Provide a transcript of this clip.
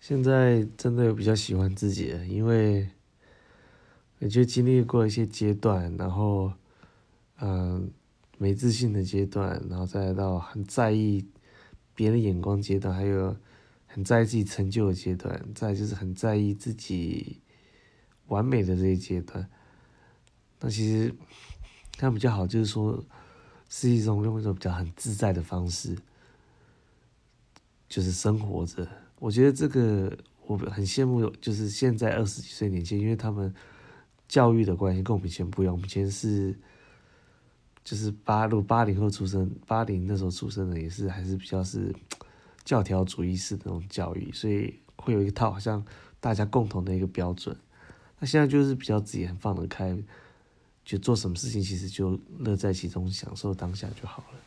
现在真的有比较喜欢自己了，因为我觉得经历过一些阶段，然后嗯、没自信的阶段，然后再到很在意别人眼光阶段，还有很在意自己成就的阶段，再就是很在意自己完美的这一阶段。那其实它比较好，就是说是一种用一种比较很自在的方式，就是生活着。我觉得这个我很羡慕，就是现在二十几岁年轻，因为他们教育的关系跟我们以前不一样。我们以前是就是八六八零后出生，八零那时候出生的也是还是比较是教条主义式的那种教育，所以会有一套好像大家共同的一个标准。那现在就是比较自己很放得开，就做什么事情其实就乐在其中，享受当下就好了。